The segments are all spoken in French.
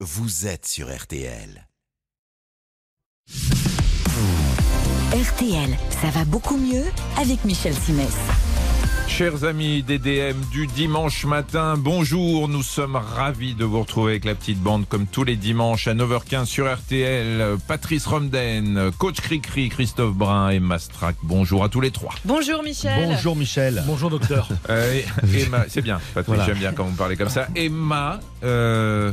vous êtes sur RTL. RTL, ça va beaucoup mieux avec Michel Simès. Chers amis DDM du dimanche matin, bonjour, nous sommes ravis de vous retrouver avec la petite bande comme tous les dimanches à 9h15 sur RTL. Patrice Romden, coach Cricri, Christophe Brun et Mastrac. Bonjour à tous les trois. Bonjour Michel. Bonjour Michel. Bonjour docteur. Euh, Emma, c'est bien, Patrice, Voilà. j'aime bien quand vous parlez comme ça. Emma, euh,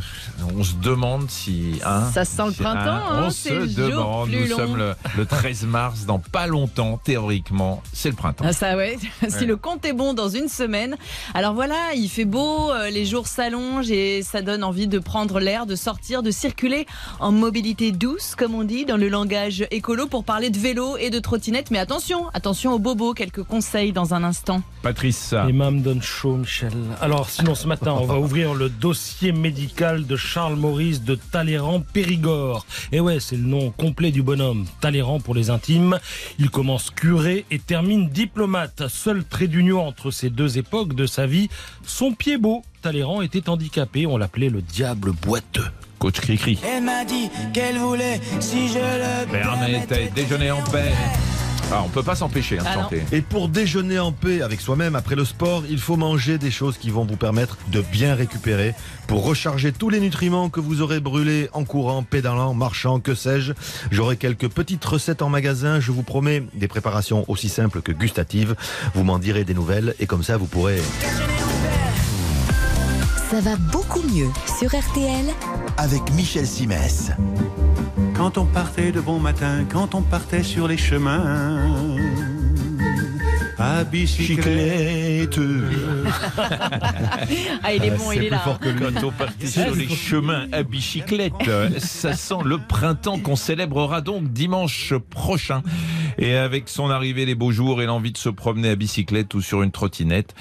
on se demande si... hein, Ça sent le si- printemps, hein, on c'est se le jour demande, plus nous long. sommes le, le 13 mars, dans pas longtemps, théoriquement, c'est le printemps. Ah, ça ouais, si Ouais. le compte est bon dans une semaine. Alors voilà, il fait beau, euh, les jours s'allongent et ça donne envie de prendre l'air, de sortir, de circuler en mobilité douce, comme on dit dans le langage écolo, pour parler de vélo et de trottinette. Mais attention, attention aux bobos, quelques conseils dans un instant. Patrice, Emma me donne chaud, Michel. Alors, sinon, ce matin, on va ouvrir le dossier médical de Charles Maurice de Talleyrand Périgord. Et ouais, c'est le nom complet du bonhomme. Talleyrand pour les intimes. Il commence curé et termine diplomate. Seul trait d'union entre ces deux époques de sa vie, son pied beau. Talleyrand était handicapé, on l'appelait le diable boiteux. coach Cricri. Elle m'a dit qu'elle voulait si je le Permettez, permettais. déjeuner en paix. Ah, on peut pas s'empêcher hein, de Ah non. chanter. Et pour déjeuner en paix avec soi-même après le sport, il faut manger des choses qui vont vous permettre de bien récupérer pour recharger tous les nutriments que vous aurez brûlés en courant, pédalant, marchant, que sais-je. J'aurai quelques petites recettes en magasin, je vous promets des préparations aussi simples que gustatives. Vous m'en direz des nouvelles et comme ça vous pourrez Ça va beaucoup mieux sur RTL Avec Michel Simès. Quand on partait de bon matin, quand on partait sur les chemins, à bicyclette. Ah, il est bon, c'est il est plus là. fort que lui. Quand on partait sur les chemins à bicyclette, ça sent le printemps qu'on célébrera donc dimanche prochain. Et avec son arrivée, les beaux jours et l'envie de se promener à bicyclette ou sur une trottinette,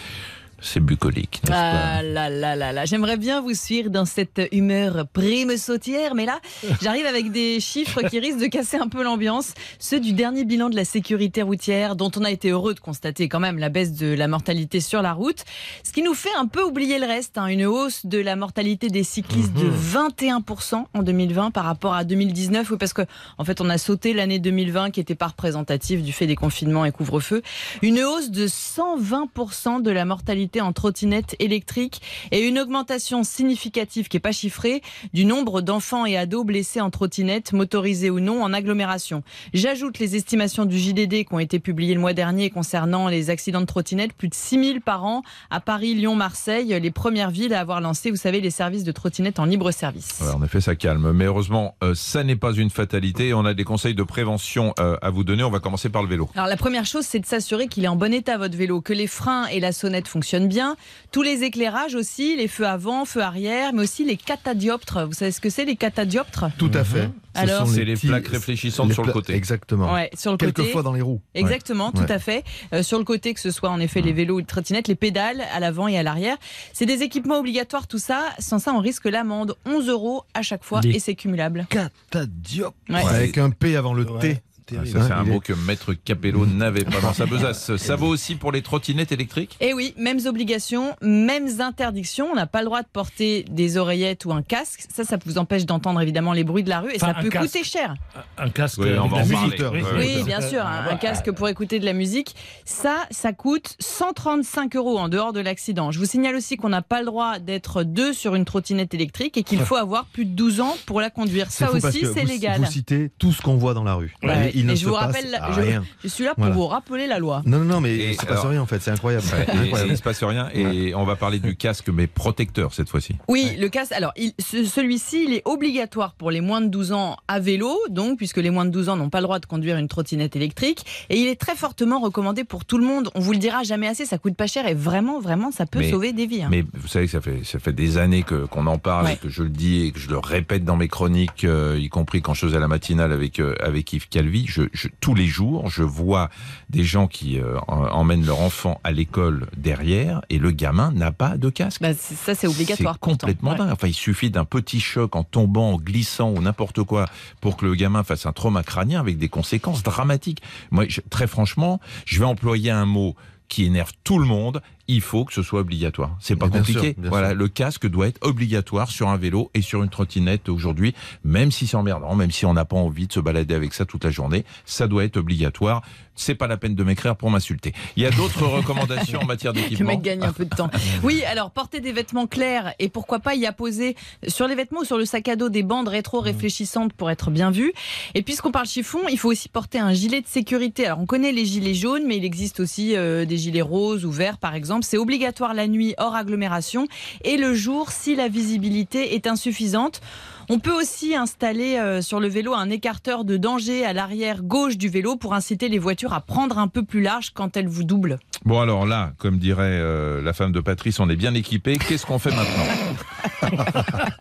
c'est bucolique, pas Ah là là là là, j'aimerais bien vous suivre dans cette humeur prime sautière, mais là, j'arrive avec des chiffres qui risquent de casser un peu l'ambiance. Ceux du dernier bilan de la sécurité routière, dont on a été heureux de constater quand même la baisse de la mortalité sur la route, ce qui nous fait un peu oublier le reste, hein, une hausse de la mortalité des cyclistes de 21% en 2020 par rapport à 2019, oui, parce que en fait, on a sauté l'année 2020 qui était pas représentative du fait des confinements et couvre-feu. Une hausse de 120% de la mortalité en trottinette électrique et une augmentation significative qui n'est pas chiffrée du nombre d'enfants et ados blessés en trottinette, motorisés ou non, en agglomération. J'ajoute les estimations du JDD qui ont été publiées le mois dernier concernant les accidents de trottinette, plus de 6000 par an à Paris, Lyon, Marseille, les premières villes à avoir lancé, vous savez, les services de trottinette en libre service. Ouais, en effet, ça calme. Mais heureusement, euh, ça n'est pas une fatalité. On a des conseils de prévention euh, à vous donner. On va commencer par le vélo. Alors la première chose, c'est de s'assurer qu'il est en bon état votre vélo, que les freins et la sonnette fonctionnent bien, tous les éclairages aussi, les feux avant, feux arrière, mais aussi les catadioptres. Vous savez ce que c'est les catadioptres? Tout à fait. Ce Alors sont C'est les plaques réfléchissantes les sur le côté. Exactement. Ouais, sur le côté. Quelquefois dans les roues. Exactement, tout Ouais. à fait. Euh, sur le côté, que ce soit en effet les vélos ou les trottinettes, les pédales à l'avant et à l'arrière. C'est des équipements obligatoires, tout ça. Sans ça, on risque l'amende. 11 euros à chaque fois Les- et c'est cumulable. Catadiop. Ouais. Avec un P avant le Ouais. T. Ah, Terrible. ça, c'est Hein, un mot est- que Maître Capello n'avait pas dans sa besace. Ça vaut aussi pour les trottinettes électriques? Et oui, mêmes obligations, mêmes interdictions. On n'a pas le droit de porter des oreillettes ou un casque. Ça, ça vous empêche d'entendre évidemment les bruits de la rue et Enfin, ça peut casque. coûter cher. Un casque Oui, on va la en musique. parler. oui. Bien sûr, un, un casque pour écouter de la musique. Ça, ça coûte 135 euros en dehors de l'accident. Je vous signale aussi qu'on n'a pas le droit d'être deux sur une trottinette électrique et qu'il faut avoir plus de 12 ans pour la conduire. Ça aussi, c'est légal. Vous citez tout ce qu'on voit dans la rue. Ouais. Et il ne Et se je vous passe rappelle, je, rien. je suis là pour Voilà. vous rappeler la loi. Non, non, non, mais Et il se passe alors- rien en fait, c'est incroyable. Ouais, Incroyable. il ne se passe rien. Et on va parler du casque, mais protecteur cette fois-ci. Oui, le casque. Alors, ce- celui-ci, il est obligatoire pour les moins de 12 ans à vélo, donc, puisque les moins de 12 ans n'ont pas le droit de conduire une trottinette électrique. Et il est très fortement recommandé pour tout le monde. On vous le dira jamais assez, ça coûte pas cher et vraiment, vraiment, ça peut Mais- sauver des vies. hein. Mais vous savez que ça fait, ça fait des années que, qu'on en parle, Ouais. et que je le dis et que je le répète dans mes chroniques, euh, y compris quand je faisais la matinale avec, euh, avec Yves Calvi. Je, je- tous les jours, je vois des gens qui euh, en- emmènent leur enfant à l'école derrière et le gamin n'a pas de casque. Bah, ça, c'est obligatoire. C'est pourtant. complètement Ouais. dingue. Enfin, il suffit d'un petit choc en tombant, en glissant ou n'importe quoi pour que le gamin fasse un trauma crânien avec des conséquences dramatiques. Moi, je- très franchement, je vais employer un mot qui énerve tout le monde. Il faut que ce soit obligatoire. C'est pas Bien compliqué. sûr, bien voilà, sûr. le casque doit être obligatoire sur un vélo et sur une trottinette aujourd'hui, même si c'est emmerdant, même si on n'a pas envie de se balader avec ça toute la journée, ça doit être obligatoire. C'est pas la peine de m'écrire pour m'insulter. Il y a d'autres recommandations en matière Le d'équipement. mec gagne un peu de temps. Oui, alors porter des vêtements clairs et pourquoi pas y apposer sur les vêtements ou sur le sac à dos des bandes rétro-réfléchissantes pour être bien vu. Et puisqu'on parle chiffon, il faut aussi porter un gilet de sécurité. Alors on connaît les gilets jaunes, mais il existe aussi euh, des gilets roses ou verts par exemple. C'est obligatoire la nuit hors agglomération et le jour si la visibilité est insuffisante. On peut aussi installer euh, sur le vélo un écarteur de danger à l'arrière gauche du vélo pour inciter les voitures à prendre un peu plus large quand elles vous doublent. Bon alors là, comme dirait euh, la femme de Patrice, on est bien équipé. Qu'est-ce qu'on fait maintenant?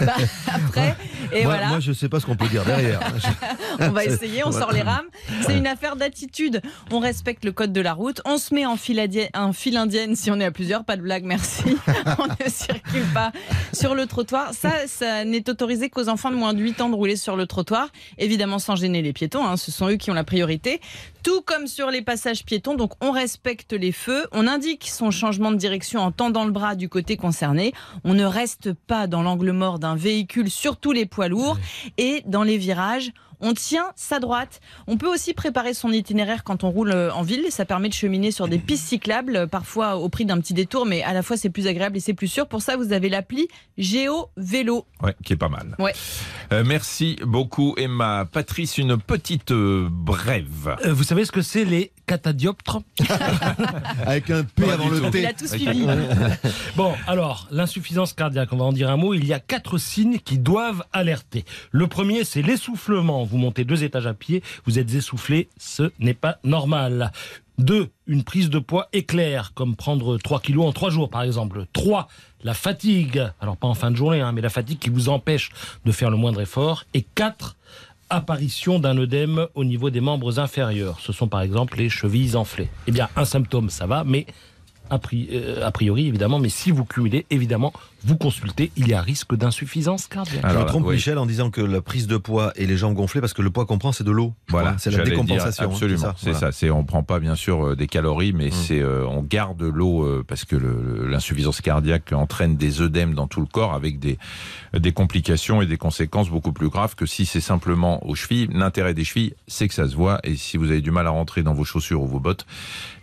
Bah, après, et moi, voilà. moi, je sais pas ce qu'on peut dire derrière. On va essayer, on sort les rames. C'est une affaire d'attitude. On respecte le code de la route. On se met en file, adie- en file indienne si on est à plusieurs. Pas de blague, merci. on ne circule pas sur le trottoir. Ça, ça n'est autorisé qu'aux enfants de moins de 8 ans de rouler sur le trottoir. Évidemment, sans gêner les piétons. hein. Ce sont eux qui ont la priorité. Tout comme sur les passages piétons. Donc, on respecte les feux. On indique son changement de direction en tendant le bras du côté concerné. On ne reste pas dans l'angle mort d'un véhicule, surtout les poids lourds. Et dans les virages, on tient sa droite. On peut aussi préparer son itinéraire quand on roule euh, en ville. Ça permet de cheminer sur des pistes cyclables, euh, parfois au prix d'un petit détour, mais à la fois c'est plus agréable et c'est plus sûr. Pour ça, vous avez l'appli Géo Vélo. Ouais, qui est pas mal. Ouais. Euh, merci beaucoup Emma. Patrice, une petite euh, brève. Euh, vous savez ce que c'est les catadioptres Avec un P avant le Il T. a tout suivi. Bon, alors, l'insuffisance cardiaque, on va en dire un mot. Il y a quatre signes qui doivent alerter. Le premier, c'est l'essoufflement. Vous montez deux étages à pied, vous êtes essoufflé, ce n'est pas normal. Deux, une prise de poids éclair, comme prendre 3 kilos en 3 jours, par exemple. Trois, la fatigue. Alors, pas en fin de journée, hein, mais la fatigue qui vous empêche de faire le moindre effort. Et quatre, apparition d'un œdème au niveau des membres inférieurs. Ce sont par exemple les chevilles enflées. Eh bien, un symptôme, ça va, mais a euh, a priori, évidemment, mais si vous cumulez, évidemment, vous consultez, il y a risque d'insuffisance cardiaque. Je me Alors, trompe, oui. Michel, en disant que la prise de poids et les jambes gonflées, parce que le poids qu'on prend, c'est de l'eau. Voilà, c'est la décompensation. dire, hein, absolument, c'est voilà. ça. C'est on prend pas bien sûr euh, des calories, mais Mm. c'est euh, on garde l'eau euh, parce que le- l'insuffisance cardiaque entraîne des œdèmes dans tout le corps avec des des complications et des conséquences beaucoup plus graves que si c'est simplement aux chevilles. L'intérêt des chevilles, c'est que ça se voit et si vous avez du mal à rentrer dans vos chaussures ou vos bottes,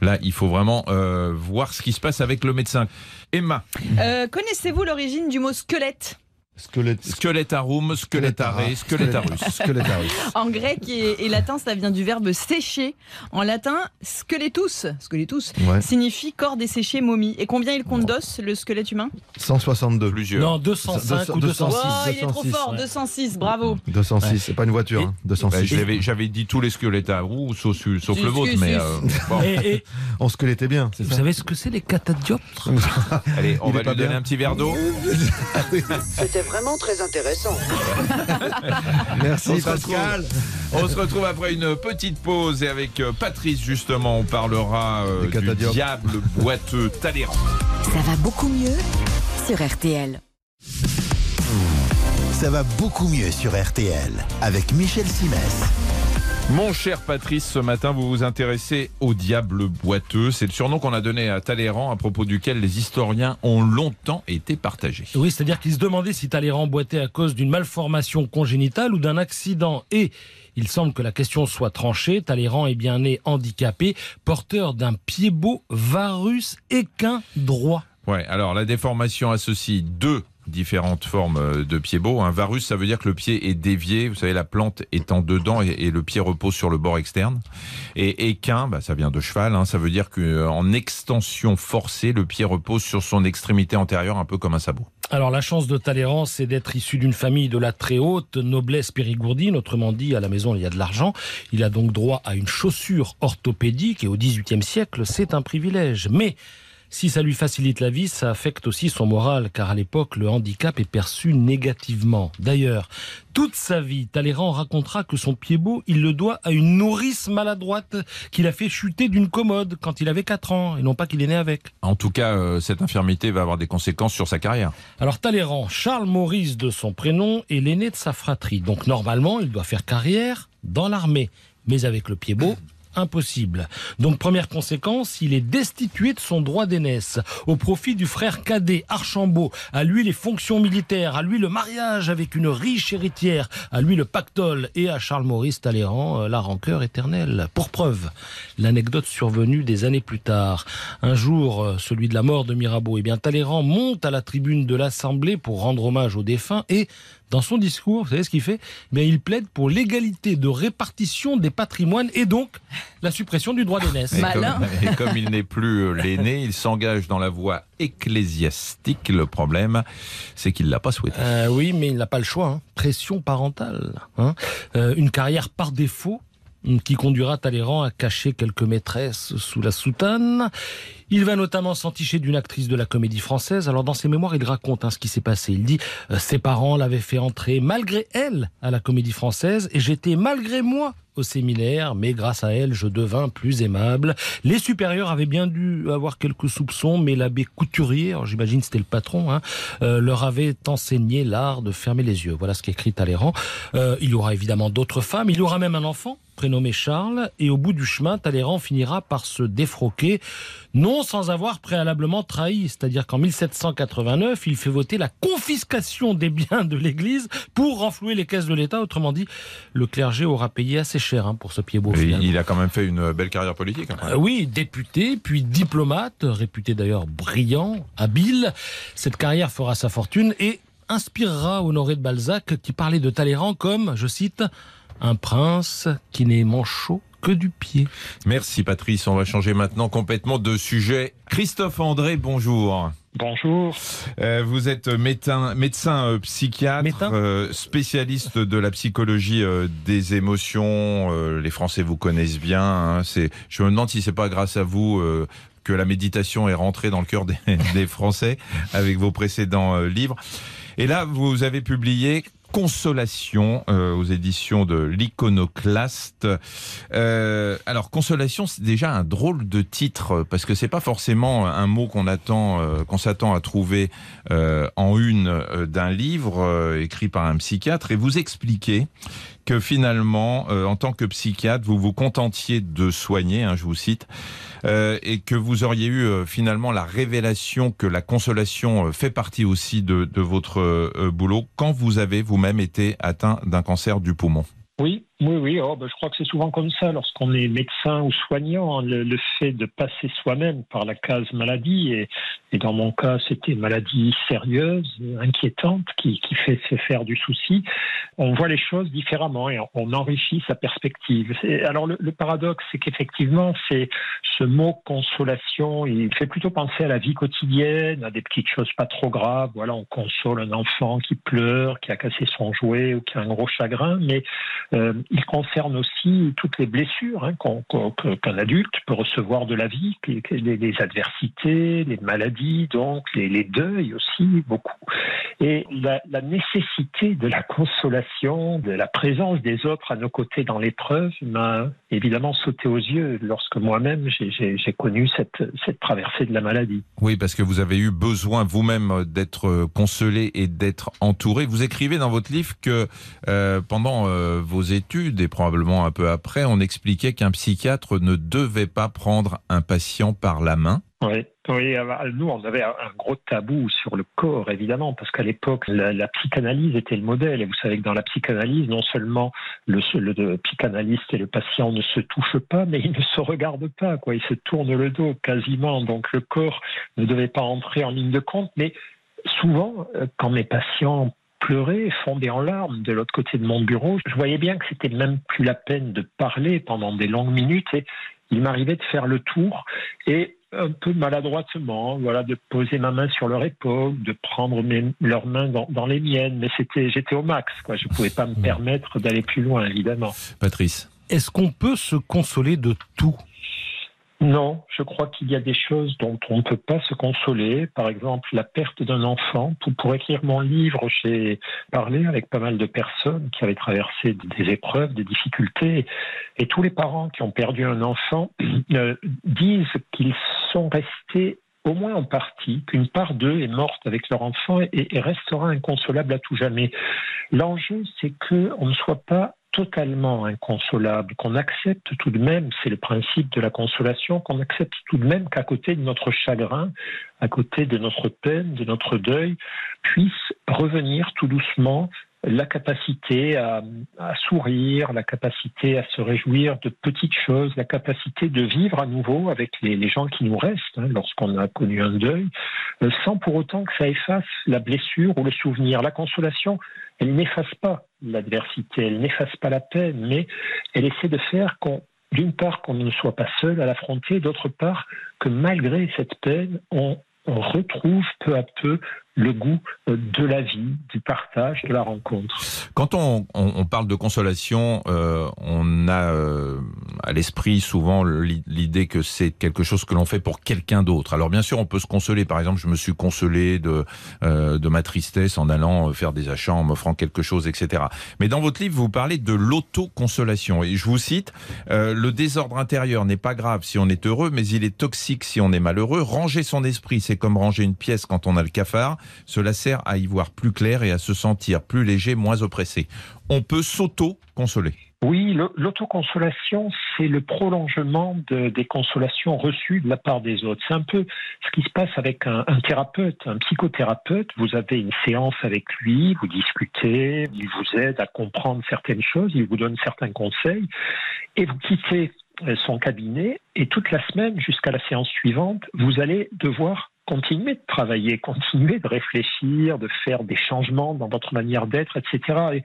là il faut vraiment euh, voir ce qui se passe avec le médecin. Emma, Euh, Connaissez-vous l'origine du mot squelette? Squelette. squelettarus. Squelettarus. En grec et, et latin, ça vient du verbe sécher. En latin, squeletus, squeletus Ouais. signifie corps desséché, momie. Et combien il compte d'os, le squelette humain? 162. Plusieurs. Non, 205 ou 206. 206. Oh, il est trop 206, fort, ouais. 206, bravo. 206, c'est pas une voiture. hein, 206. Bah, j'avais, j'avais dit tous les squelettes à roues, sauf, le vôtre, mais euh, bon, Et, et On squelettait bien, c'est vous ça savez ce que c'est les catadioptres? Allez, on Il va lui pas donner bien. un petit verre d'eau. Vraiment très intéressant. Merci On se Pascal. On se retrouve après une petite pause et avec euh, Patrice justement, on parlera euh, du diable boiteux Talleyrand. Ça va beaucoup mieux sur RTL. Ça va beaucoup mieux sur RTL avec Michel Simès. Mon cher Patrice, ce matin vous vous intéressez au diable boiteux. C'est le surnom qu'on a donné à Talleyrand à propos duquel les historiens ont longtemps été partagés. Oui, c'est-à-dire qu'ils se demandaient si Talleyrand boitait à cause d'une malformation congénitale ou d'un accident. Et il semble que la question soit tranchée. Talleyrand est bien né handicapé, porteur d'un pied beau, varus équin droit. Ouais, alors la déformation associe deux différentes formes euh, de pied beau. Un varus, ça veut dire que le pied est dévié, vous savez, la plante étant dedans et, le pied repose sur le bord externe. Et équin, bah, ça vient de cheval, hein, ça veut dire qu'en extension forcée, le pied repose sur son extrémité antérieure, un peu comme un sabot. Alors la chance de Talleyrand, c'est d'être issu d'une famille de la très haute noblesse périgourdine, autrement dit, à la maison il y a de l'argent. Il a donc droit à une chaussure orthopédique et au XVIIIe siècle, c'est un privilège. Mais si ça lui facilite la vie, ça affecte aussi son moral, car à l'époque, le handicap est perçu négativement. D'ailleurs, toute sa vie, Talleyrand racontera que son pied beau, il le doit à une nourrice maladroite qu'il a fait chuter d'une commode quand il avait 4 ans, et non pas qu'il est né avec. En tout cas, euh, cette infirmité va avoir des conséquences sur sa carrière. Alors Talleyrand, Charles Maurice de son prénom, est l'aîné de sa fratrie. Donc normalement, il doit faire carrière dans l'armée. Mais avec le pied beau, impossible. Donc première conséquence, il est destitué de son droit d'aînesse au profit du frère cadet Archambault. À lui les fonctions militaires, à lui le mariage avec une riche héritière, à lui le pactole et à Charles Maurice Talleyrand euh, la rancœur éternelle. Pour preuve, l'anecdote survenue des années plus tard. Un jour, euh, celui de la mort de Mirabeau, eh bien Talleyrand monte à la tribune de l'Assemblée pour rendre hommage aux défunts et dans son discours, vous savez ce qu'il fait Mais il plaide pour l'égalité de répartition des patrimoines et donc la suppression du droit d'aînesse. Et comme, et comme il n'est plus euh, l'aîné, il s'engage dans la voie ecclésiastique. Le problème, c'est qu'il ne l'a pas souhaité. Euh, oui, mais il n'a pas le choix. hein. Pression parentale. hein. Euh, une carrière par défaut qui conduira Talleyrand à cacher quelques maîtresses sous la soutane. Il va notamment s'enticher d'une actrice de la comédie française. Alors dans ses mémoires, il raconte hein, ce qui s'est passé. Il dit euh, ses parents l'avaient fait entrer malgré elle à la comédie française et j'étais malgré moi au séminaire, mais grâce à elle, je devins plus aimable. Les supérieurs avaient bien dû avoir quelques soupçons, mais l'abbé Couturier, j'imagine c'était le patron, hein, euh, leur avait enseigné l'art de fermer les yeux. Voilà ce qu'écrit Talleyrand. Euh, il y aura évidemment d'autres femmes, il y aura même un enfant prénommé Charles, et au bout du chemin, Talleyrand finira par se défroquer, non sans avoir préalablement trahi, c'est-à-dire qu'en 1789, il fait voter la confiscation des biens de l'Église pour renflouer les caisses de l'État. Autrement dit, le clergé aura payé assez cher hein, pour ce pied beau. Il a quand même fait une belle carrière politique. Euh, oui, député, puis diplomate, réputé d'ailleurs brillant, habile. Cette carrière fera sa fortune et inspirera Honoré de Balzac qui parlait de Talleyrand comme, je cite, un prince qui n'est manchot que du pied. Merci Patrice. On va changer maintenant complètement de sujet. Christophe André, bonjour. Bonjour. Euh, vous êtes médecin, médecin euh, psychiatre, Médecin euh, spécialiste de la psychologie euh, des émotions. Euh, les Français vous connaissent bien. hein. C'est, je me demande si c'est pas grâce à vous euh, que la méditation est rentrée dans le cœur des, des Français avec vos précédents euh, livres. Et là, vous avez publié Consolation euh, aux éditions de l'Iconoclaste. Euh, alors Consolation, c'est déjà un drôle de titre parce que c'est pas forcément un mot qu'on attend, euh, qu'on s'attend à trouver en une d'un livre écrit par un psychiatre. Et vous expliquez que finalement, euh, en tant que psychiatre, vous vous contentiez de soigner, hein, je vous cite, euh, et que vous auriez eu euh, finalement la révélation que la consolation euh, fait partie aussi de, de votre boulot quand vous avez vous-même été atteint d'un cancer du poumon. Oui, oui, oui. Oh, ben, je crois que c'est souvent comme ça lorsqu'on est médecin ou soignant. Le, le fait de passer soi-même par la case maladie, et, dans mon cas, c'était maladie sérieuse, inquiétante, qui, fait se faire du souci. On voit les choses différemment et on, enrichit sa perspective. Alors le, le paradoxe, c'est qu'effectivement, c'est ce mot consolation, il fait plutôt penser à la vie quotidienne, à des petites choses pas trop graves. Voilà, on console un enfant qui pleure, qui a cassé son jouet ou qui a un gros chagrin, mais euh, il concerne aussi toutes les blessures hein, qu'un adulte peut recevoir de la vie, les, adversités, les maladies, donc les, deuils aussi, beaucoup. Et la, nécessité de la consolation, de la présence des autres à nos côtés dans l'épreuve m'a évidemment sauté aux yeux lorsque moi-même j'ai- connu cette, traversée de la maladie. Oui, parce que vous avez eu besoin vous-même d'être consolé et d'être entouré. Vous écrivez dans votre livre que euh, pendant euh, vos études et probablement un peu après, on expliquait qu'un psychiatre ne devait pas prendre un patient par la main. Oui, oui, alors, nous, on avait un gros tabou sur le corps, évidemment, parce qu'à l'époque, la, psychanalyse était le modèle. Et vous savez que dans la psychanalyse, non seulement le, le, le psychanalyste et le patient ne se touchent pas, mais ils ne se regardent pas, quoi. Ils se tournent le dos quasiment. Donc le corps ne devait pas entrer en ligne de compte. Mais souvent, euh, quand mes patients pleuraient, fondaient en larmes de l'autre côté de mon bureau, je voyais bien que c'était même plus la peine de parler pendant des longues minutes. Et il m'arrivait de faire le tour et un peu maladroitement, voilà, de poser ma main sur leur épaule, de prendre mes, leurs mains dans, dans les miennes, mais c'était, j'étais au max, quoi. Je pouvais pas me permettre d'aller plus loin, évidemment. Patrice. Est-ce qu'on peut se consoler de tout? Non, je crois qu'il y a des choses dont on ne peut pas se consoler. Par exemple, la perte d'un enfant. Pour, écrire mon livre, j'ai parlé avec pas mal de personnes qui avaient traversé des épreuves, des difficultés. Et tous les parents qui ont perdu un enfant euh, disent qu'ils sont restés au moins en partie, qu'une part d'eux est morte avec leur enfant et, et restera inconsolable à tout jamais. L'enjeu, c'est qu'on ne soit pas totalement inconsolable, qu'on accepte tout de même, c'est le principe de la consolation, qu'on accepte tout de même qu'à côté de notre chagrin, à côté de notre peine, de notre deuil, puisse revenir tout doucement la capacité à, sourire, la capacité à se réjouir de petites choses, la capacité de vivre à nouveau avec les, les gens qui nous restent hein, lorsqu'on a connu un deuil, euh, sans pour autant que ça efface la blessure ou le souvenir. La consolation, elle n'efface pas l'adversité, elle n'efface pas la peine, mais elle essaie de faire qu'on d'une part qu'on ne soit pas seul à l'affronter, d'autre part que malgré cette peine, on, on retrouve peu à peu le goût euh, de la vie, du partage, de la rencontre. Quand on, on, on parle de consolation, euh, on a euh, à l'esprit souvent l'idée que c'est quelque chose que l'on fait pour quelqu'un d'autre. Alors bien sûr, on peut se consoler. Par exemple, je me suis consolé de, euh, de ma tristesse en allant faire des achats, en m'offrant quelque chose, etc. Mais dans votre livre, vous parlez de l'autoconsolation. Et je vous cite, euh, le désordre intérieur n'est pas grave si on est heureux, mais il est toxique si on est malheureux. Ranger son esprit, c'est comme ranger une pièce quand on a le cafard. Cela sert à y voir plus clair et à se sentir plus léger, moins oppressé. On peut s'auto-consoler. Oui, l'autoconsolation, c'est le prolongement de, des consolations reçues de la part des autres. C'est un peu ce qui se passe avec un, un, thérapeute, un psychothérapeute. Vous avez une séance avec lui, vous discutez, il vous aide à comprendre certaines choses, il vous donne certains conseils, et vous quittez son cabinet, et toute la semaine, jusqu'à la séance suivante, vous allez devoir continuer de travailler, continuer de réfléchir, de faire des changements dans votre manière d'être, etc. Et,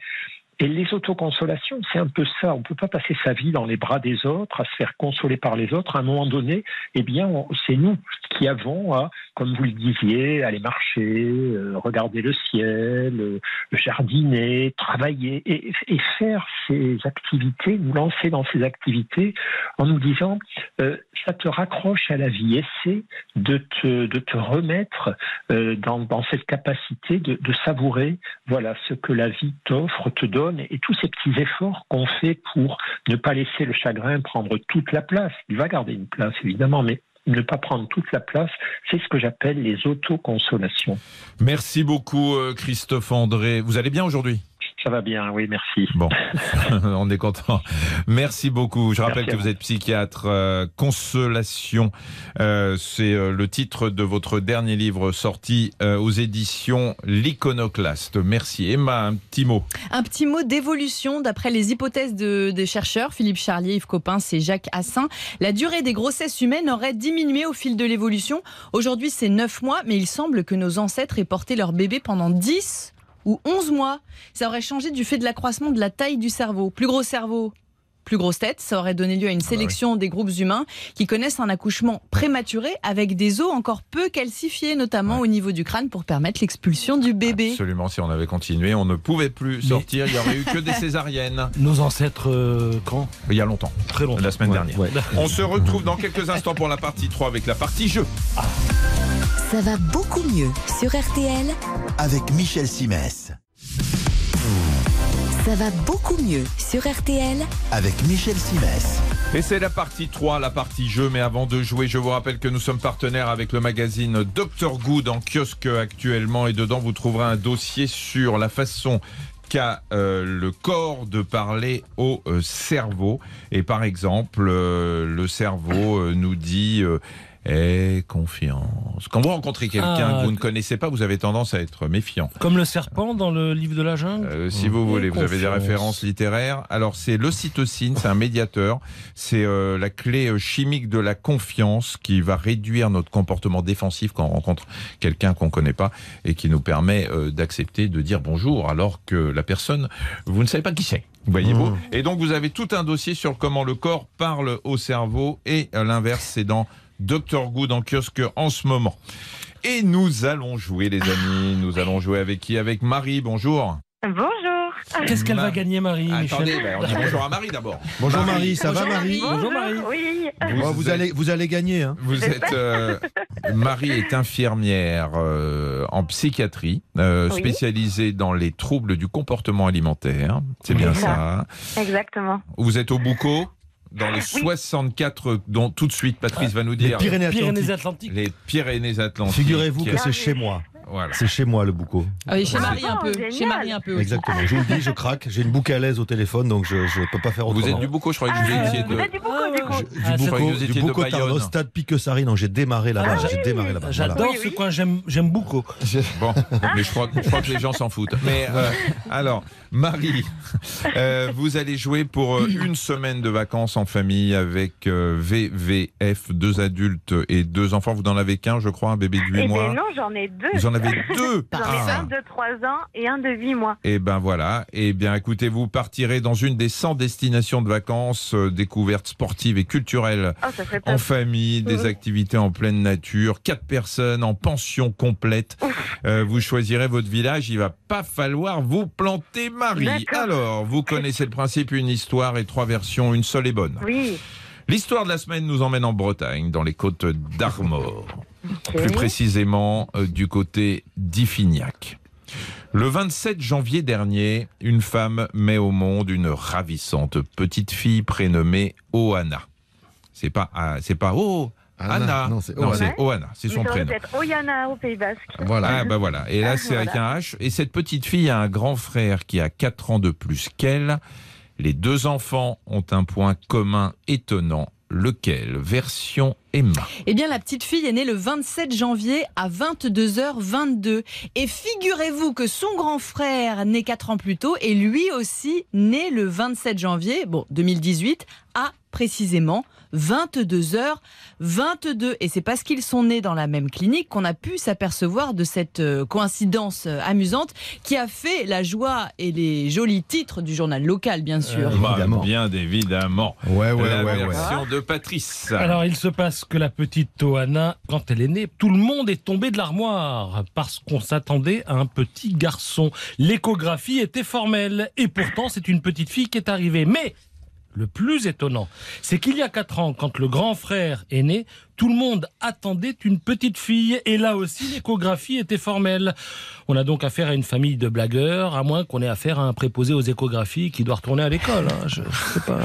et les autoconsolations, c'est un peu ça. On ne peut pas passer sa vie dans les bras des autres, à se faire consoler par les autres. À un moment donné, eh bien, c'est nous qui avons à, comme vous le disiez, aller marcher, euh, regarder le ciel, euh, jardiner, travailler et, faire ces activités, nous lancer dans ces activités en nous disant, euh, ça te raccroche à la vie. Essaie de te, de te remettre dans, dans, cette capacité de, de savourer, voilà, ce que la vie t'offre, te donne et tous ces petits efforts qu'on fait pour ne pas laisser le chagrin prendre toute la place. Il va garder une place, évidemment, mais ne pas prendre toute la place, c'est ce que j'appelle les autoconsolations. Merci beaucoup Christophe André. Vous allez bien aujourd'hui? Ça va bien, oui, merci. Bon, on est content. Merci beaucoup. Je rappelle que vous êtes psychiatre. Euh, Consolation, euh, c'est euh, le titre de votre dernier livre sorti euh, aux éditions L'Iconoclaste. Merci. Emma, un petit mot. Un petit mot d'évolution d'après les hypothèses de, des chercheurs Philippe Charlier, Yves Copin et Jacques Assin. La durée des grossesses humaines aurait diminué au fil de l'évolution. Aujourd'hui, c'est 9 mois, mais il semble que nos ancêtres aient porté leur bébé pendant 10 ou 11 mois. Ça aurait changé du fait de l'accroissement de la taille du cerveau. Plus gros cerveau, plus grosse tête. Ça aurait donné lieu à une sélection ah bah oui. des groupes humains qui connaissent un accouchement prématuré avec des os encore peu calcifiés, notamment ouais. au niveau du crâne pour permettre l'expulsion du bébé. Absolument, si on avait continué, on ne pouvait plus sortir. Mais... Il n'y aurait eu que des césariennes. Nos ancêtres, euh, quand? Il y a longtemps. Très longtemps. La semaine ouais, dernière. Ouais. On se retrouve dans quelques instants pour la partie 3 avec la partie jeu. Ah. Ça va beaucoup mieux sur RTL avec Michel Simès. Ça va beaucoup mieux sur RTL avec Michel Simès. Et c'est la partie 3, la partie jeu. Mais avant de jouer, je vous rappelle que nous sommes partenaires avec le magazine Dr Good en kiosque actuellement. Et dedans, vous trouverez un dossier sur la façon qu'a euh, le corps de parler au euh, cerveau. Et par exemple, euh, le cerveau nous dit et confiance. Quand vous rencontrez quelqu'un ah, que vous ne connaissez pas, vous avez tendance à être méfiant. Comme le serpent dans le livre de la jungle euh, Si vous voulez, vous avez des références littéraires. Alors c'est l'ocytocine, c'est un médiateur. C'est euh, la clé chimique de la confiance qui va réduire notre comportement défensif quand on rencontre quelqu'un qu'on ne connaît pas et qui nous permet euh, d'accepter de dire bonjour alors que la personne, vous ne savez pas qui c'est. Voyez-vous mmh. Et donc vous avez tout un dossier sur comment le corps parle au cerveau et l'inverse, c'est dans Dr Good en kiosque en ce moment. Et nous allons jouer, les amis. Nous allons jouer avec qui? Avec Marie. Bonjour. Bonjour. Qu'est-ce qu'elle va gagner, Marie Attendez, ben, on dit bonjour à Marie d'abord. Bonjour Marie, Marie ça bonjour va Marie Bonjour Marie. Oui. Vous, oh, vous allez, vous allez gagner. Hein. Vous êtes euh, Marie est infirmière euh, en psychiatrie, euh, oui. spécialisée dans les troubles du comportement alimentaire. C'est bien ça. Exactement. Vous êtes au Boucau? Dans les oui. 64 dont tout de suite Patrice va nous dire les Pyrénées-Atlantiques. Les Pyrénées-Atlantiques. Figurez-vous que c'est chez moi. Voilà. C'est chez moi le bouco. Ah oui, chez Ah Marie un bon, peu. génial. Chez Marie un peu aussi. Exactement. Je vous le dis, je craque. J'ai une boucle à l'aise au téléphone, donc je ne peux pas faire autrement. Vous êtes du Boucau, je croyais que vous Ah, étiez vous de. êtes du Boucau, Ah, du coup. Du Ah, je Bouco, vous du étiez de Bouco Bayonne. Tarno, stade Piqueux-Sarry. Non, j'ai démarré là-bas. Ah j'ai démarré là-bas. J'adore ce coin, j'aime j'aime beaucoup. Bon, mais je crois, je crois que les gens s'en foutent. Mais euh, alors, Marie, euh, vous allez jouer pour euh, une semaine de vacances en famille avec euh, VVF, deux adultes et deux enfants. Vous n'en avez qu'un, je crois, un bébé de 8 Eh mois. bien non, j'en ai deux. Vous en avez deux J'en ai un de 3 ans et un de 8 mois. Et ben voilà. Et bien écoutez, vous partirez dans une des 100 destinations de vacances, euh, découvertes sportives et culturelles Oh, en famille, des Mhm. activités en pleine nature, quatre personnes en pension complète. Euh, vous choisirez votre village, il va pas falloir vous planter Marie. Alors, vous connaissez le principe, une histoire et trois versions, une seule est bonne. Oui. L'histoire de la semaine nous emmène en Bretagne, dans les côtes d'Armor, plus précisément euh, du côté d'Iffignac. Le 27 janvier dernier, une femme met au monde une ravissante petite fille prénommée Oana. C'est pas ah, c'est pas Oh Anna. Non, c'est Non, Oana. c'est Oana, c'est Mais son prénom. Oyana au Pays Basque. Voilà. Ah bah voilà. Et là Ah, c'est avec un. H. Et cette petite fille a un grand frère qui a 4 ans de plus qu'elle. Les deux enfants ont un point commun étonnant. Lequel? Version Emma. Eh bien, la petite fille est née le 27 janvier à 22h22. Et figurez-vous que son grand frère, né 4 ans plus tôt, est lui aussi né le 27 janvier, bon, 2018, à précisément 22h22. Et c'est parce qu'ils sont nés dans la même clinique qu'on a pu s'apercevoir de cette euh, coïncidence euh, amusante qui a fait la joie et les jolis titres du journal local, bien sûr. Euh, Évidemment. Bah, bien évidemment. Ouais, ouais, la ouais, ouais. version de Patrice. Alors, il se passe que la petite Toana, quand elle est née, tout le monde est tombé de l'armoire parce qu'on s'attendait à un petit garçon. L'échographie était formelle et pourtant c'est une petite fille qui est arrivée. Mais le plus étonnant, c'est qu'il y a quatre ans, quand le grand frère est né, tout le monde attendait une petite fille et là aussi l'échographie était formelle. On a donc affaire à une famille de blagueurs, à moins qu'on ait affaire à un préposé aux échographies qui doit retourner à l'école. hein. Je sais pas.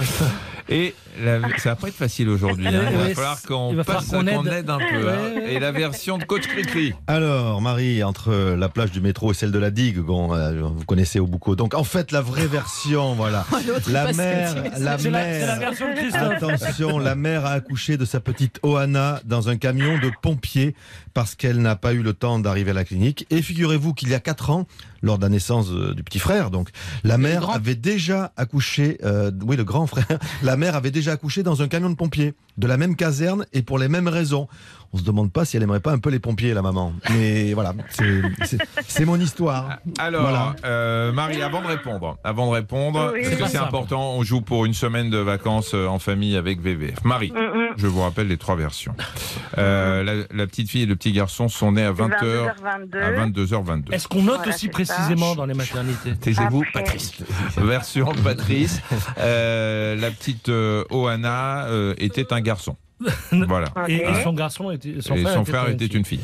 Et la- ça va pas être facile aujourd'hui. hein. Il va Ouais, falloir qu'on qu'on aide. aide. un peu. hein. Et la version de Coach Cricri. Alors, Marie, entre la plage du métro et celle de la digue, bon, euh, vous connaissez au Boucau. Donc, en fait, la vraie version, voilà. Il La mère, la mère. version de Christophe. Attention, la mère a accouché de sa petite Oana dans un camion de pompiers parce qu'elle n'a pas eu le temps d'arriver à la clinique. Et figurez-vous qu'il y a 4 ans, lors de la naissance euh, du petit frère, donc la mère grand. avait déjà accouché, euh, oui le grand frère, la mère avait déjà accouché dans un camion de pompiers, de la même caserne et pour les mêmes raisons. On se demande pas si elle aimerait pas un peu les pompiers, la maman. Mais voilà, c'est- mon histoire. Alors, Voilà. euh, Marie, avant de répondre, avant de répondre, Oui. parce C'est que c'est important, on joue pour une semaine de vacances euh, en famille avec VVF. Marie, Mm, mm. je vous rappelle les trois versions. Euh, la, la petite fille et le petit garçon sont nés à 20h, 22h22. à 22h22. Est-ce qu'on note Voilà, aussi ça. précisément dans les maternités? Taisez-vous. Patrice. Version Patrice. Euh, la petite euh, Oana euh, était un garçon. Voilà. Ok. et, et son garçon était, son et frère, son était, frère une était fille. une fille.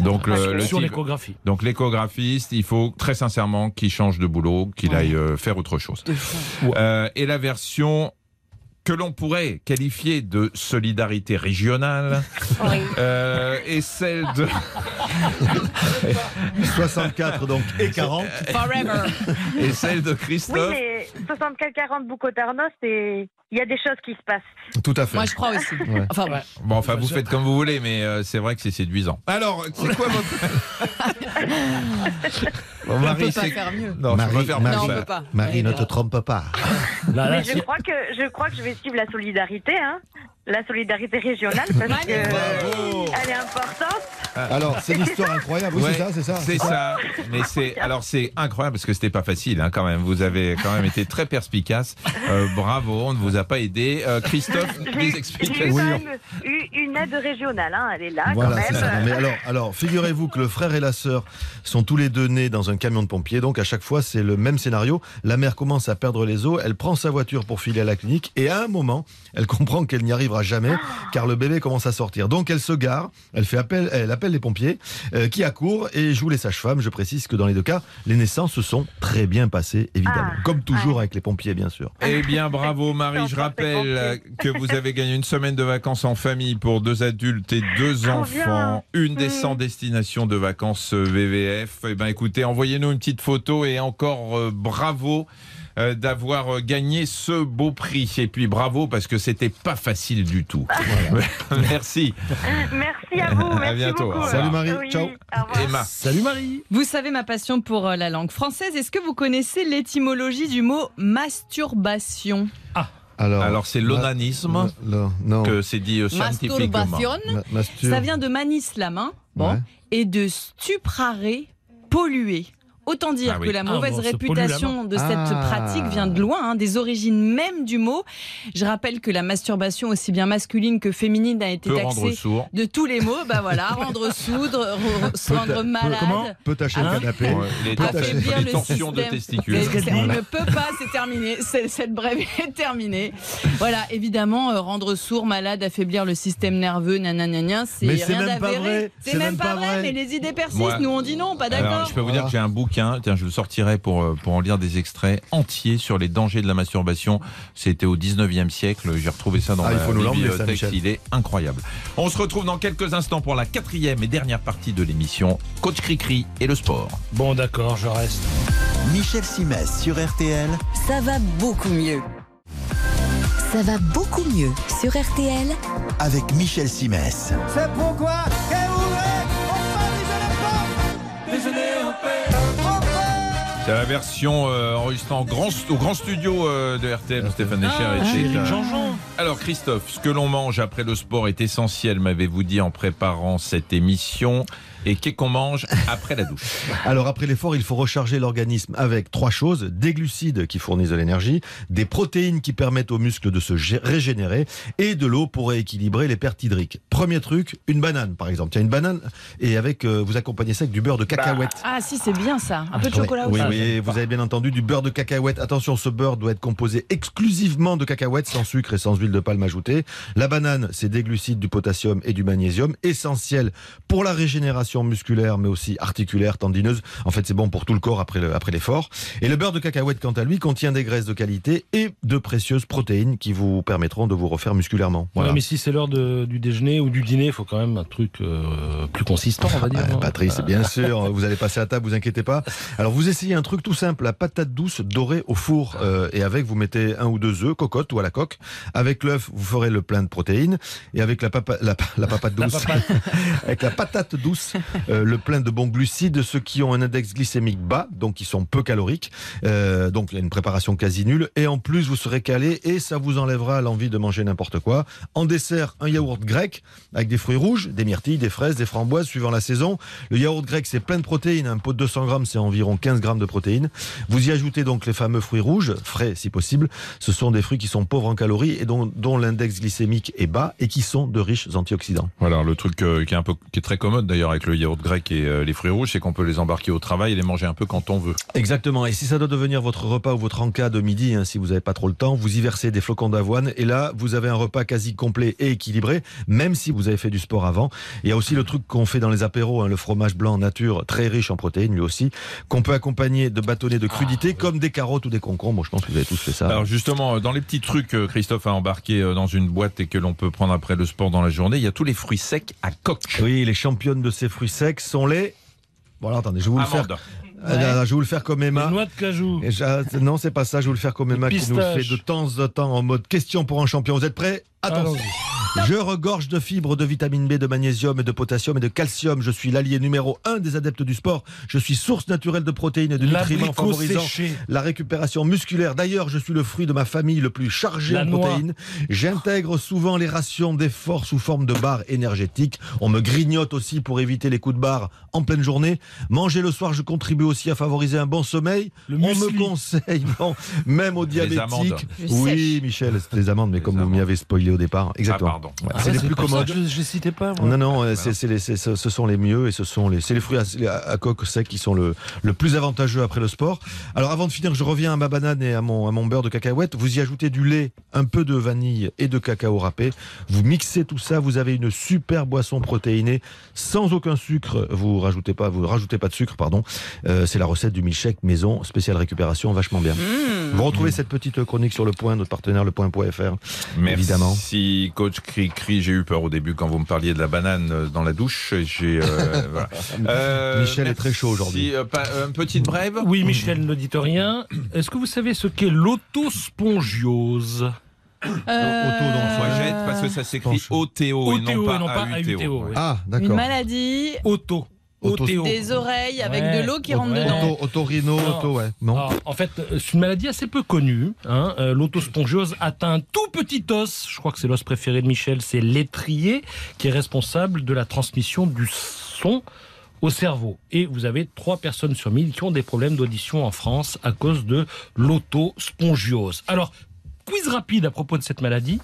Donc Ah, le, sur- le sur type- l'échographie. donc l'échographiste, il faut très sincèrement qu'il change de boulot, qu'il aille euh, faire autre chose. Euh, et la version que l'on pourrait qualifier de solidarité régionale Oui. euh, est celle de 64 donc et 40. Forever. est celle de Oui, Christophe. mais 64-40 Boucotarno, c'est. Il y a des choses qui se passent. Tout à fait. Moi, je crois aussi. Ouais. Enfin, bon. Ouais. Bon, enfin, vous faites comme vous voulez, mais euh, c'est vrai que c'est séduisant. Alors, c'est quoi votre. Bon, on Marie, peut pas c'est. faire mieux. Non, je Marie, Marie, Non, on pas peut ça. pas. Marie, Ouais, ne te trompe pas. Là, là, Mais je crois que je crois que je vais suivre la solidarité, hein. La solidarité régionale, parce que Bravo. elle est importante. Alors, c'est l'histoire incroyable. Oui, Ouais, c'est ça, c'est ça. C'est ça. Mais c'est alors c'est incroyable parce que c'était pas facile hein, quand même. Vous avez quand même été très perspicace. Euh, bravo, on ne vous a pas aidé. Euh, Christophe, des j'ai eu explications. eu une aide régionale, hein. Elle est là Voilà, quand même. ça. Mais alors, alors figurez-vous que le frère et la sœur sont tous les deux nés dans un camion de pompiers. Donc, à chaque fois, c'est le même scénario. La mère commence à perdre les os. Elle prend sa voiture pour filer à la clinique. Et à un moment, elle comprend qu'elle n'y arrivera jamais car le bébé commence à sortir. Donc, elle se gare. Elle fait appel, elle appelle les pompiers euh, qui accourent et jouent les sages-femmes. Je précise que dans les deux cas, les naissances se sont très bien passées, évidemment. Ah. Comme toujours avec les pompiers, bien sûr. Eh bien, bravo Marie. Je rappelle que vous avez gagné une semaine de vacances en famille pour deux adultes et deux Trop enfants. bien. Une des Mm. 100 destinations de vacances euh, VVF. Eh ben, écoutez, envoyez-nous une petite photo et encore euh, bravo euh, d'avoir gagné ce beau prix. Et puis bravo parce que c'était pas facile du tout. Merci. Merci à vous. À bientôt. beaucoup. Salut Marie, Oui, ciao. Emma. Salut Marie Vous savez ma passion pour la langue française. Est-ce que vous connaissez l'étymologie du mot masturbation? Alors, Alors c'est l'onanisme que c'est dit euh, scientifiquement. Masturbation. Ma- mastur- Ça vient de manis la main bon, Ouais. et de stuprare, polluer. Autant dire Ah oui. que la Ah mauvaise bon, réputation de cette Ah. pratique vient de loin, hein, des origines même du mot. Je rappelle que la masturbation, aussi bien masculine que féminine, a été Peut taxée de tous les mots. Bah voilà, rendre soudre, re- se rendre malade. comment Peut tâcher Hein le canapé. Ouais, les, Peut torsions- affaiblir les de testicules. On ne peut pas, c'est terminé. Cette brève est terminée. Voilà, évidemment, euh, rendre sourd, malade, affaiblir le système nerveux, nanana, c'est Mais c'est rien même pas d'avéré. vrai. C'est même pas vrai, mais les idées persistent. Nous, on dit non, pas d'accord. je peux vous dire que j'ai un bouquin, tiens, je le sortirai pour, euh, pour en lire des extraits entiers sur les dangers de la masturbation. C'était au 19e siècle, j'ai retrouvé ça dans Ah, ça, bibliothèque, il est incroyable. On se retrouve dans quelques instants pour la quatrième et dernière partie de l'émission, Coach Cricri et le sport. Bon d'accord, je reste. Michel Simès sur RTL. Ça va beaucoup mieux. Ça va beaucoup mieux sur RTL avec Michel Simès. C'est pourquoi C'est la version euh, enregistrée en grand, au grand studio euh, de RTL, Stéphane Decher. Ah, euh, Jean-Jean. Alors Christophe, ce que l'on mange après le sport est essentiel, m'avez-vous dit en préparant cette émission. Et qu'est-ce qu'on mange après la douche? Alors après l'effort, il faut recharger l'organisme avec trois choses des glucides qui fournissent de l'énergie, des protéines qui permettent aux muscles de se gé- régénérer et de l'eau pour rééquilibrer les pertes hydriques. Premier truc, une banane par exemple. Tiens, une banane et avec euh, vous accompagnez ça avec du beurre de cacahuète. Ah si, c'est bien ça. Un peu de Oui, chocolat oui, aussi. Oui, vous avez bien entendu du beurre de cacahuète. Attention, ce beurre doit être composé exclusivement de cacahuètes, sans sucre et sans huile de palme ajoutée. La banane, c'est des glucides, du potassium et du magnésium, essentiel pour la régénération musculaire, mais aussi articulaire, tendineuse. En fait, c'est bon pour tout le corps après le- après l'effort. Et le beurre de cacahuète, quant à lui, contient des graisses de qualité et de précieuses protéines qui vous permettront de vous refaire musculairement. Voilà. Ouais, mais si c'est l'heure du déjeuner ou du dîner, il faut quand même un truc euh, plus consistant, on va dire. Ah, hein. Patrice, bien sûr, vous allez passer à table, vous inquiétez pas. Alors vous essayez un truc tout simple, la patate douce dorée au four euh, et avec vous mettez un ou deux œufs, cocotte ou à la coque. Avec l'œuf, vous ferez le plein de protéines et avec la papa, la, la papate La douce, papate. avec la patate douce, euh, le plein de bons glucides, ceux qui ont un index glycémique bas, donc qui sont peu caloriques. Euh, donc il y a une préparation quasi nulle et en plus vous serez calé et ça vous enlèvera l'envie de manger n'importe quoi. En dessert, un yaourt grec avec des fruits rouges, des myrtilles, des fraises, des framboises suivant la saison. Le yaourt grec c'est plein de protéines, un pot de 200 grammes c'est environ 15 grammes de protéines. Vous y ajoutez donc les fameux fruits rouges, frais si possible. Ce sont des fruits qui sont pauvres en calories et dont, dont l'index glycémique est bas et qui sont de riches antioxydants. Voilà, le truc euh, qui est un peu, qui est très commode d'ailleurs avec le yaourt grec et euh, les fruits rouges, c'est qu'on peut les embarquer au travail et les manger un peu quand on veut. Exactement. Et si ça doit devenir votre repas ou votre encas de midi, hein, si vous n'avez pas trop le temps, vous y versez des flocons d'avoine. Et là, vous avez un repas quasi complet et équilibré, même si vous avez fait du sport avant. Il y a aussi le truc qu'on fait dans les apéros, hein, le fromage blanc nature, très riche en protéines lui aussi, qu'on peut accompagner de bâtonnets de crudités comme des carottes ou des concombres. Je pense que vous avez tous fait ça. Alors justement, euh, dans les petits trucs que Christophe a embarqué euh, dans une boîte et que l'on peut prendre après le sport dans la journée, il y a tous les fruits secs à coque. Oui, les championnes de ces fruits secs sont les... Voilà, attendez, je vais vous le faire. Euh, non, je vais vous le faire comme Emma. Les noix de cajou. Et Non, c'est pas ça. Je vais vous le faire comme Emma qui nous le fait de temps en temps en mode question pour un champion. Vous êtes prêts? Attention. Je regorge de fibres, de vitamine B, de magnésium et de potassium et de calcium. Je suis l'allié numéro un des adeptes du sport. Je suis source naturelle de protéines et de nutriments favorisant séché. la récupération musculaire. D'ailleurs, je suis le fruit de ma famille le plus chargé La en noix. protéines. J'intègre souvent les rations d'effort sous forme de barres énergétiques. On me grignote aussi pour éviter les coups de barre en pleine journée. Manger le soir, je contribue aussi à favoriser un bon sommeil. Le On me conseille, bon, même aux diabétiques. Oui, Michel, c'est les amandes, mais Les comme vous m'y avez spoilé au départ. Exactement. Ah, pardon. Ouais, Ah, c'est les plus commodes. Je, je les citais pas. moi. Non, non, c'est, c'est les- c'est- ce sont les mieux et ce sont les, c'est les fruits à, à coque sec qui sont le, le plus avantageux après le sport. Alors avant de finir, je reviens à ma banane et à mon, à mon beurre de cacahuète. Vous y ajoutez du lait, un peu de vanille et de cacao râpé. Vous mixez tout ça, vous avez une super boisson protéinée sans aucun sucre. Vous rajoutez pas, vous rajoutez pas de sucre, pardon. Euh, c'est la recette du milkshake maison spéciale récupération, vachement bien. Mmh. Vous retrouvez cette petite chronique sur le point, notre partenaire lepoint.fr. Merci, Évidemment. coach cri, cri. J'ai eu peur au début quand vous me parliez de la banane euh, dans la douche. J'ai euh, voilà. Euh, Michel est très chaud aujourd'hui. Euh, une petite brève. Oui, Michel ne dites rien. Est-ce que vous savez ce qu'est l'autospongiose Euh, Auto dans le foie. j'aide parce que ça s'écrit. OTO et non pas non pas AUTO. Ah, Une d'accord. maladie Auto. Auto- des oreilles avec Ouais. de l'eau qui rentre Ouais. dedans. Auto, autorino, Non. auto, ouais. Non. Alors, en fait, c'est une maladie assez peu connue. Hein. Euh, L'autospongiose atteint un tout petit os. Je crois que c'est l'os préféré de Michel, c'est l'étrier, qui est responsable de la transmission du son au cerveau. Et vous avez trois personnes sur mille qui ont des problèmes d'audition en France à cause de l'autospongiose. Alors, quiz rapide à propos de cette maladie.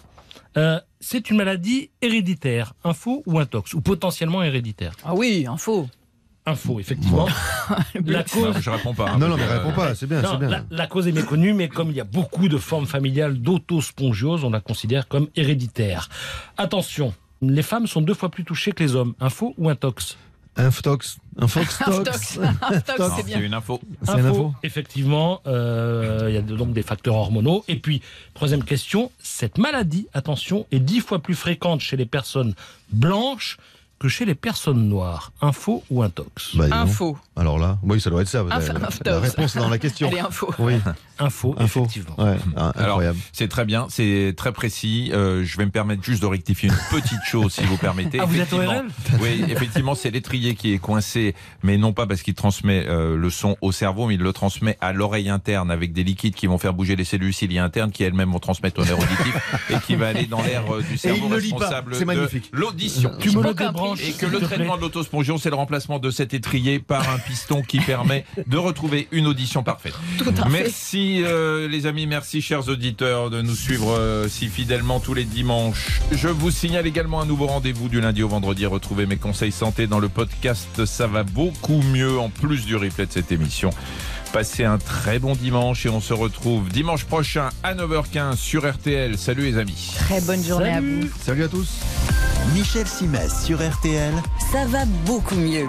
Euh, c'est une maladie héréditaire, info ou intox, ou potentiellement héréditaire? Ah oui, info. Info, effectivement. la cause, Non, je réponds pas. hein, Non, non, mais que, réponds pas, c'est bien, bien. La, la cause est méconnue, mais comme il y a beaucoup de formes familiales d'autospongiose, on la considère comme héréditaire. Attention, les femmes sont deux fois plus touchées que les hommes. Info ou intox? Un Fox. Un Fox Intox. Tox. Intox, Non, c'est bien. une info. C'est une info. effectivement, euh, il y a donc des facteurs hormonaux. Et puis, troisième question, cette maladie, attention, est dix fois plus fréquente chez les personnes blanches que chez les personnes noires. Info ou intox? Bah. Info. Alors là, oui, ça doit être ça. avez- info. la réponse est dans la question. Allez, info. Oui, Info, info. effectivement. Ouais, ah, Alors, incroyable. c'est très bien, c'est très précis. Euh, je vais me permettre juste de rectifier une petite chose, si vous permettez. Ah, vous êtes Oui, effectivement, c'est l'étrier qui est coincé, mais non pas parce qu'il transmet euh, le son au cerveau, mais il le transmet à l'oreille interne avec des liquides qui vont faire bouger les cellules ciliées internes, qui elles-mêmes vont transmettre au nerf auditif et qui va aller dans l'air euh, du cerveau il ne lit pas. responsable C'est de magnifique. l'audition. Tu me le Et que le traitement de l'autospongion, c'est le remplacement de cet étrier par un piston qui permet de retrouver une audition parfaite. Tout à fait. Merci euh, les amis, merci chers auditeurs de nous suivre euh, si fidèlement tous les dimanches. Je vous signale également un nouveau rendez-vous du lundi au vendredi. Retrouvez mes conseils santé dans le podcast Ça va beaucoup mieux en plus du replay de cette émission. Passez un très bon dimanche et on se retrouve dimanche prochain à 9h15 sur RTL. Salut les amis. Très bonne journée à vous. Salut à tous. Michel Simès sur RTL. Ça va beaucoup mieux.